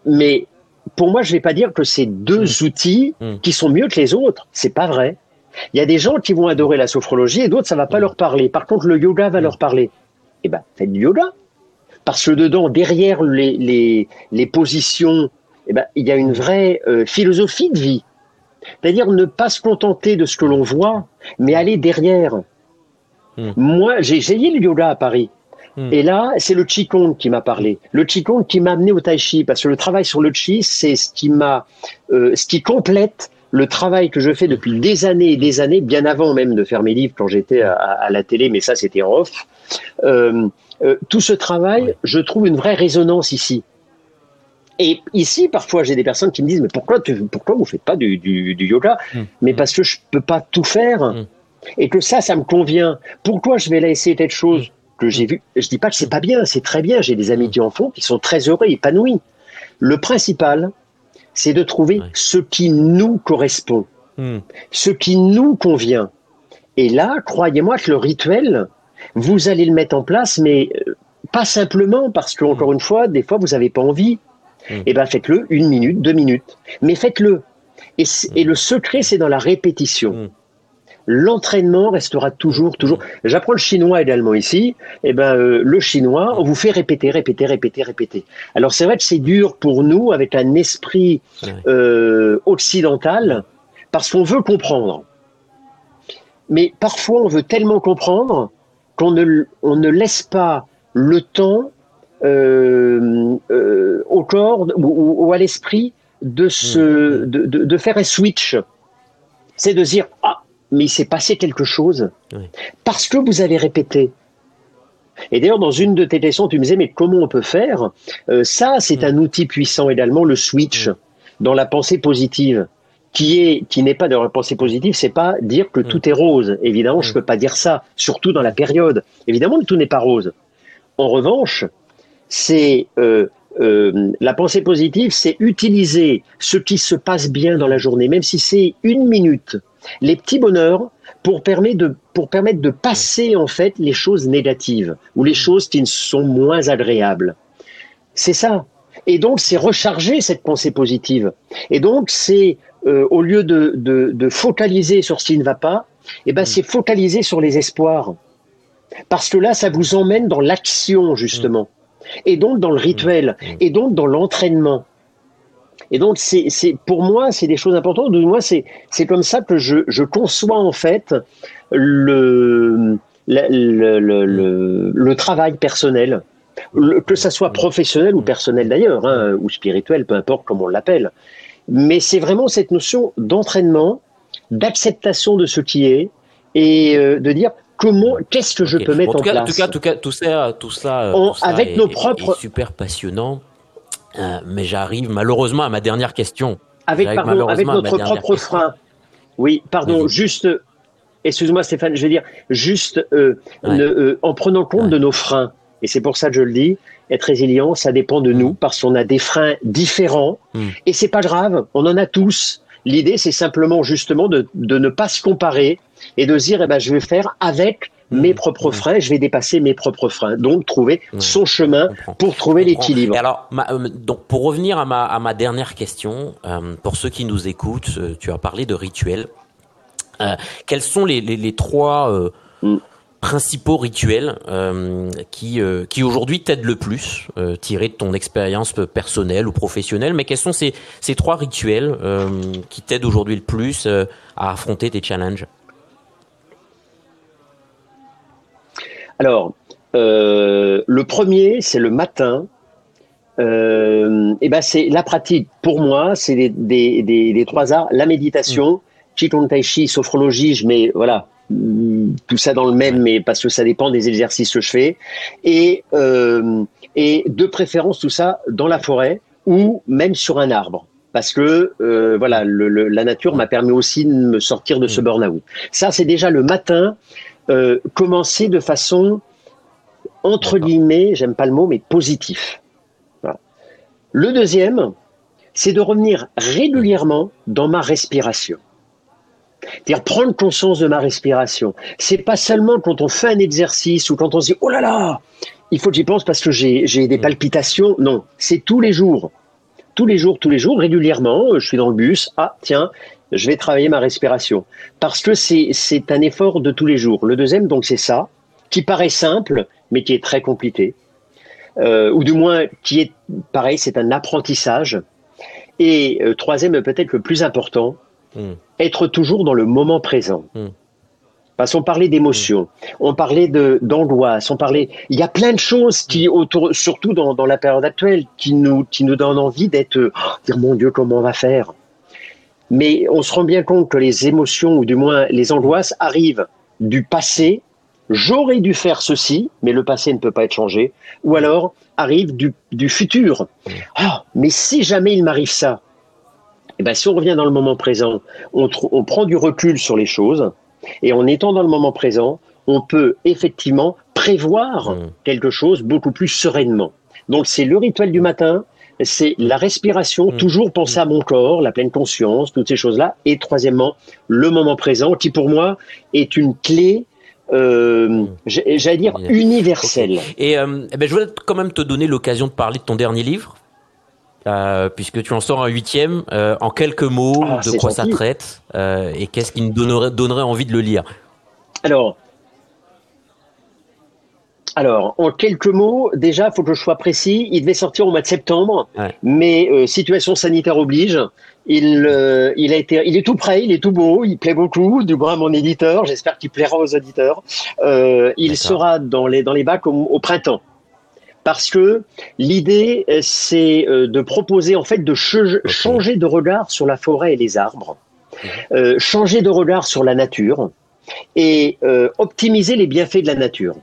[SPEAKER 2] mais pour moi, je vais pas dire que c'est deux hmm. outils qui sont mieux que les autres. C'est pas vrai. Il y a des gens qui vont adorer la sophrologie et d'autres, ça va pas leur parler. Par contre, le yoga va leur parler. Eh ben, faites du yoga. Parce que dedans, derrière les, les, les positions, eh ben, il y a une vraie euh, philosophie de vie. C'est-à-dire ne pas se contenter de ce que l'on voit, mais aller derrière. Hmm. Moi, j'ai essayé le yoga à Paris. Hmm. Et là, c'est le Qigong qui m'a parlé. Le Qigong qui m'a amené au Tai Chi, parce que le travail sur le Qi, c'est ce qui m'a, euh, ce qui complète le travail que je fais depuis des années et des années, bien avant même de faire mes livres quand j'étais à, la télé, mais ça c'était off, euh, euh, tout ce travail, je trouve une vraie résonance ici. Et ici, parfois, j'ai des personnes qui me disent, mais pourquoi, tu, pourquoi vous faites pas du, yoga mmh. Mais parce que je peux pas tout faire. Mmh. Et que ça, ça me convient. Pourquoi je vais laisser telle chose? Que j'ai Je dis pas que c'est pas bien, c'est très bien. J'ai des amis qui en font, qui sont très heureux, épanouis. Le principal, c'est de trouver ce qui nous correspond, hmm. ce qui nous convient. Et là, croyez-moi que le rituel, vous allez le mettre en place, mais euh, pas simplement parce que, encore une fois, des fois, vous n'avez pas envie. Hmm. Eh bien, faites-le une minute, deux minutes, mais faites-le. Et, et, le secret, c'est dans la répétition. L'entraînement restera toujours, toujours. J'apprends le chinois également ici. Et eh ben, euh, le chinois, on vous fait répéter, répéter, répéter, répéter. Alors c'est vrai que c'est dur pour nous avec un esprit euh, occidental parce qu'on veut comprendre. Mais parfois, on veut tellement comprendre qu'on ne, on ne laisse pas le temps euh, euh au corps ou, à l'esprit de, se, de, de, de, faire un switch. C'est de dire, ah, mais il s'est passé quelque chose parce que vous avez répété. Et d'ailleurs, dans une de tes leçons, tu me disais, mais comment on peut faire? Euh, Ça, c'est un outil puissant également, le switch, mm. dans la pensée positive, qui est qui n'est pas de la pensée positive, c'est pas dire que mm. tout est rose. Évidemment, je peux pas dire ça, surtout dans la période. Évidemment tout n'est pas rose. En revanche, c'est euh, euh, la pensée positive, c'est utiliser ce qui se passe bien dans la journée, même si c'est une minute, les petits bonheurs pour permettre de, pour permettre de passer en fait les choses négatives ou les choses qui ne sont moins agréables. C'est ça. Et donc c'est recharger cette pensée positive. Et donc c'est euh, au lieu de, de, de, focaliser sur ce qui ne va pas, eh ben c'est focaliser sur les espoirs. Parce que là, ça vous emmène dans l'action justement, et donc dans le rituel, et donc dans l'entraînement. Et donc, c'est, pour moi, c'est des choses importantes. De moi, c'est, c'est comme ça que je, je conçois en fait le, le, le, le, travail personnel, que ça soit professionnel ou personnel d'ailleurs, hein, ou spirituel, peu importe comment on l'appelle. Mais c'est vraiment cette notion d'entraînement, d'acceptation de ce qui est, et euh, de dire comment, qu'est-ce que je peux mettre en, place.
[SPEAKER 1] En tout cas, tout, cas, tout ça, tout ça,
[SPEAKER 2] avec nos propres,
[SPEAKER 1] super passionnant. Euh, mais j'arrive malheureusement à ma dernière question.
[SPEAKER 2] Avec, pardon, avec notre propre frein. Oui, pardon, juste, excuse-moi Stéphane, je vais dire, juste euh, euh, en prenant compte de nos freins. Et c'est pour ça que je le dis, être résilient, ça dépend de nous, mm. parce qu'on a des freins différents. Mm. Et c'est pas grave, on en a tous. L'idée, c'est simplement justement de, de, ne pas se comparer et de se dire, eh ben, je vais faire avec mmh. Mes propres freins, je vais dépasser mes propres freins. Donc, trouver son chemin pour trouver l'équilibre.
[SPEAKER 1] Alors, euh, donc, pour revenir à ma, à ma dernière question, euh, pour ceux qui nous écoutent, euh, tu as parlé de rituels. quels sont les, les, les trois mmh principaux rituels qui, qui aujourd'hui t'aident le plus, tirés de ton expérience personnelle ou professionnelle. Mais quels sont ces, ces trois rituels qui t'aident aujourd'hui le plus à affronter tes challenges?
[SPEAKER 2] Alors, le premier, c'est le matin. et ben c'est la pratique. Pour moi, c'est des, des, des, des, trois arts la méditation, mmh. Qigong Tai Chi, sophrologie. Je mets voilà tout ça dans le même, mais parce que ça dépend des exercices que je fais. Et, euh, et de préférence, tout ça dans la forêt ou même sur un arbre. Parce que euh, voilà, le, le, la nature m'a permis aussi de me sortir de ce mm. burn-out. Ça, c'est déjà le matin, euh, commencer de façon, entre guillemets, j'aime pas le mot, mais positif. Voilà. Le deuxième, c'est de revenir régulièrement dans ma respiration. C'est-à-dire prendre conscience de ma respiration. C'est pas seulement quand on fait un exercice ou quand on se dit oh là là, il faut que j'y pense parce que j'ai des mm. palpitations. Non, c'est tous les jours. Tous les jours, tous les jours, régulièrement, je suis dans le bus. Ah, tiens, je vais travailler ma respiration. Parce que c'est un effort de tous les jours. Le deuxième, donc, c'est ça, qui paraît simple, mais qui est très compliqué. Euh, ou du moins, qui est, pareil, c'est un apprentissage. Et euh, troisième, peut-être le plus important, Hmm. Être toujours dans le moment présent. Hmm. Parce qu'on parlait d'émotion, hmm. on parlait d'angoisse, on parlait. Il y a plein de choses qui autour, surtout dans, dans la période actuelle, qui nous qui nous donnent envie d'être, oh, dire mon Dieu comment on va faire? Mais on se rend bien compte que les émotions ou du moins les angoisses arrivent du passé. J'aurais dû faire ceci, mais le passé ne peut pas être changé. Ou alors arrive du, du futur. Oh, mais si jamais il m'arrive ça, eh ben, si on revient dans le moment présent, on, on prend du recul sur les choses, et en étant dans le moment présent, on peut effectivement prévoir mmh. quelque chose beaucoup plus sereinement. Donc c'est le rituel du matin, c'est la respiration, mmh. toujours penser à mon corps, la pleine conscience, toutes ces choses-là. Et troisièmement, le moment présent, qui pour moi est une clé euh, mmh. j'allais dire universelle.
[SPEAKER 1] Et euh, eh ben, je voulais quand même te donner l'occasion de parler de ton dernier livre, euh, puisque tu en sors un huitième. Euh, en quelques mots, ah, de quoi ça traite euh, et qu'est-ce qui nous donnerait, donnerait envie de le lire
[SPEAKER 2] Alors, alors, en quelques mots, déjà, il faut que je sois précis. Il devait sortir au mois de septembre, mais situation sanitaire oblige. Il, il a été, il est tout prêt, il est tout beau, il plaît beaucoup, du moins à mon éditeur. J'espère qu'il plaira aux auditeurs. il sera dans les dans les bacs au printemps parce que l'idée, euh, c'est euh, de proposer en fait de changer de regard sur la forêt et les arbres, mhm. euh, changer de regard sur la nature et optimiser les bienfaits de la nature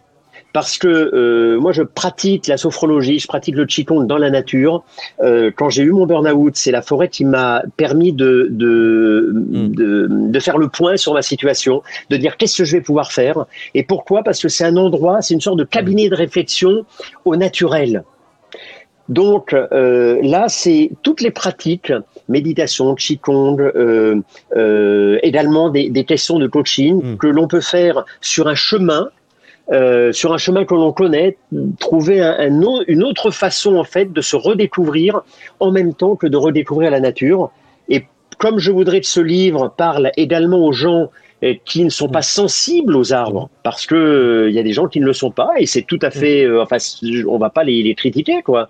[SPEAKER 2] parce que euh, moi je pratique la sophrologie, je pratique le qigong dans la nature. Euh, quand j'ai eu mon burn-out, c'est la forêt qui m'a permis de de, mm. de, de faire le point sur ma situation, de dire qu'est-ce que je vais pouvoir faire et pourquoi Parce que c'est un endroit, c'est une sorte de cabinet de réflexion au naturel. Donc euh, là, c'est toutes les pratiques, méditation, qigong, euh, euh, également des, des, questions de coaching mm. que l'on peut faire sur un chemin euh, sur un chemin que l'on connaît, trouver un, un, une autre façon en fait de se redécouvrir en même temps que de redécouvrir la nature. Et comme je voudrais que ce livre parle également aux gens euh, qui ne sont pas sensibles aux arbres, parce que il euh, y a des gens qui ne le sont pas, et c'est tout à fait, euh, enfin, on va pas les, les critiquer, quoi.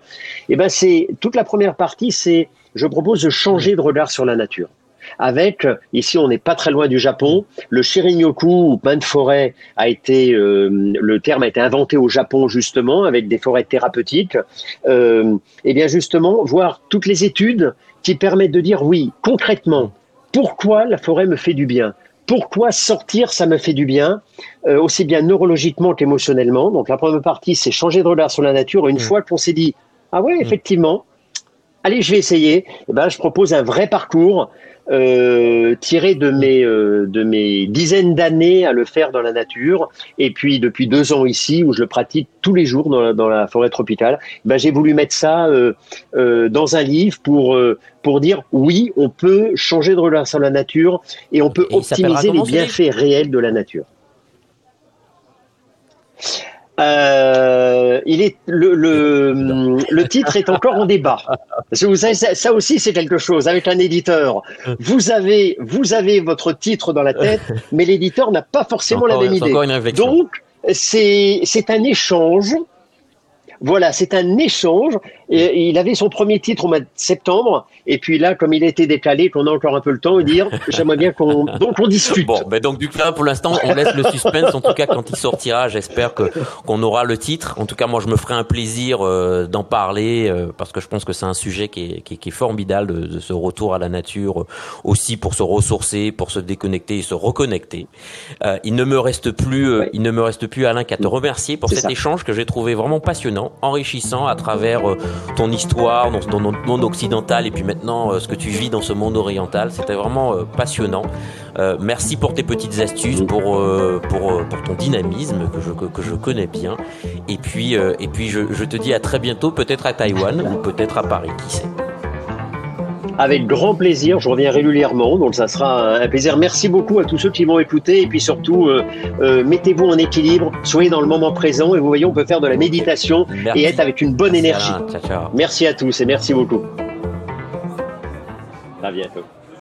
[SPEAKER 2] Et eh ben, c'est toute la première partie, c'est, je propose de changer de regard sur la nature avec, ici on n'est pas très loin du Japon, le Shirinyoku ou bain de forêt a été, euh, le terme a été inventé au Japon justement avec des forêts thérapeutiques. Euh, et bien justement, voir toutes les études qui permettent de dire oui, concrètement, pourquoi la forêt me fait du bien? Pourquoi sortir, ça me fait du bien, euh, aussi bien neurologiquement qu'émotionnellement. Donc la première partie, c'est changer de regard sur la nature. Une mmh. fois qu'on s'est dit, ah ouais, mmh. effectivement, allez, je vais essayer, eh ben, je propose un vrai parcours euh, tiré de mes, euh, de mes dizaines d'années à le faire dans la nature, et puis depuis deux ans ici, où je le pratique tous les jours dans la, dans la forêt tropicale, ben, j'ai voulu mettre ça euh, euh dans un livre pour, euh, pour dire oui, on peut changer de relation à la nature et on peut optimiser les bienfaits réels de la nature. Euh, il est le, le, le, titre est encore en débat. vous savez, ça, aussi c'est quelque chose avec un éditeur. Vous avez vous avez votre titre dans la tête, mais l'éditeur n'a pas forcément la même idée. Donc c'est c'est un échange voilà, c'est un échange. Et il avait son premier titre au mois de septembre. Et puis là, comme il a été décalé, qu'on a encore un peu le temps, dire, j'aimerais bien qu'on donc on discute.
[SPEAKER 1] Bon, ben donc du coup pour l'instant, on laisse le suspense. En tout cas, quand il sortira, j'espère que qu'on aura le titre. En tout cas, moi, je me ferai un plaisir euh, d'en parler euh, parce que je pense que c'est un sujet qui est, qui, qui est formidable de, de, ce retour à la nature, euh, aussi pour se ressourcer, pour se déconnecter et se reconnecter. il ne me reste plus, il ne me reste plus Alain qu'à te remercier pour cet ça. échange que j'ai trouvé vraiment passionnant enrichissant à travers euh, ton histoire dans, notre monde occidental et puis maintenant euh, ce que tu vis dans ce monde oriental. C'était vraiment euh, passionnant. merci pour tes petites astuces, pour, ton dynamisme que je, connais bien. Et puis, et puis je, je te dis à très bientôt, peut-être à Taïwan ou peut-être à Paris, qui sait.
[SPEAKER 2] Avec grand plaisir, je reviens régulièrement, donc ça sera un plaisir. Merci beaucoup à tous ceux qui m'ont écouté et puis surtout, euh, euh, mettez-vous en équilibre, soyez dans le moment présent et vous voyez, on peut faire de la méditation merci. et être avec une bonne énergie. Ciao, ciao. Merci à tous et merci beaucoup. À bientôt.